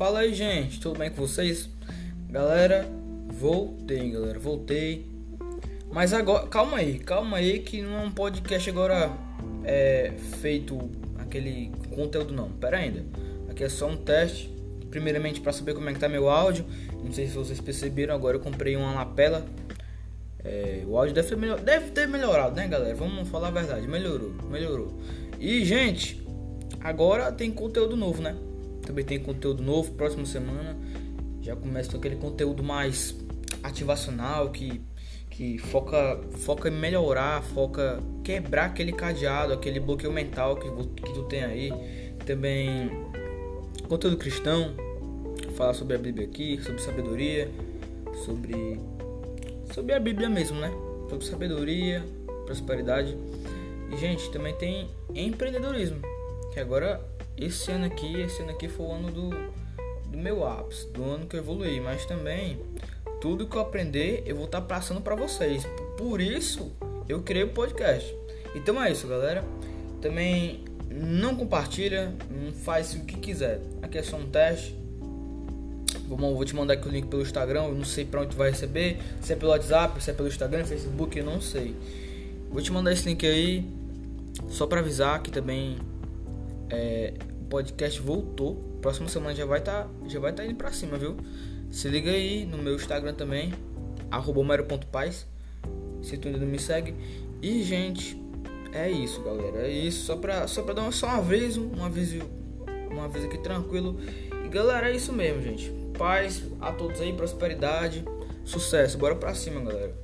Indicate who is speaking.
Speaker 1: Fala aí, gente, tudo bem com vocês? Galera, voltei, galera, voltei. Mas agora, calma aí, calma aí que não é um podcast agora é, feito aquele conteúdo não. Pera ainda. Aqui é só um teste. Primeiramente para saber como é que tá meu áudio. Não sei se vocês perceberam, agora eu comprei uma lapela. É, o áudio deve ter, melhor, deve ter melhorado, né, galera? Vamos falar a verdade, melhorou, melhorou. E, gente, agora tem conteúdo novo, né? Também tem conteúdo novo, próxima semana já começa com aquele conteúdo mais ativacional que que foca foca em melhorar, foca quebrar aquele cadeado, aquele bloqueio mental que, que tu tem aí. Também conteúdo cristão, falar sobre a Bíblia aqui, sobre sabedoria, sobre sobre a Bíblia mesmo, né? Sobre sabedoria, prosperidade. E gente, também tem empreendedorismo, que agora esse ano aqui, esse ano aqui foi o ano do, do meu ápice, do ano que eu evoluí, mas também tudo que eu aprender eu vou estar tá passando para vocês. Por isso eu criei o podcast. Então é isso, galera. Também não compartilha, não faz o que quiser. Aqui é só um teste. Vou, vou te mandar aqui o link pelo Instagram. Eu não sei para onde tu vai receber. Se é pelo WhatsApp, se é pelo Instagram, Facebook, eu não sei. Vou te mandar esse link aí. Só para avisar que também é, o podcast voltou. Próxima semana já vai estar tá, já vai tá indo para cima, viu? Se liga aí no meu Instagram também, @mero.paz. Se tu ainda não me segue. E gente, é isso, galera. É isso, só pra, só pra dar só um aviso, um aviso, um aviso aqui tranquilo. E galera, é isso mesmo, gente. Paz a todos aí, prosperidade, sucesso. Bora pra cima, galera.